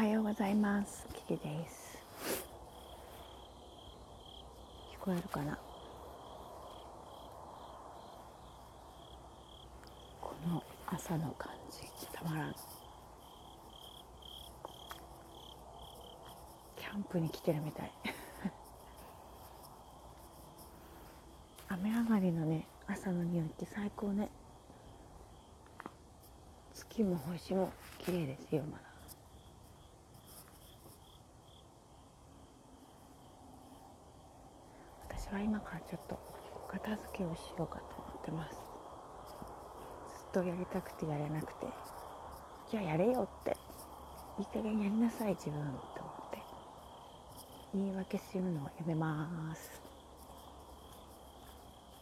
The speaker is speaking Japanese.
おはようございます。キキです。聞こえるかな？この朝の感じたまらん。キャンプに来てるみたい。雨上がりのね朝の匂いって最高ね。月も星も綺麗ですよまだ。は今からちょっと片付けをしようかと思ってます。ずっとやりたくてやれなくてじゃあやれよっていい加減やりなさい自分と思って言い訳するのをやめます。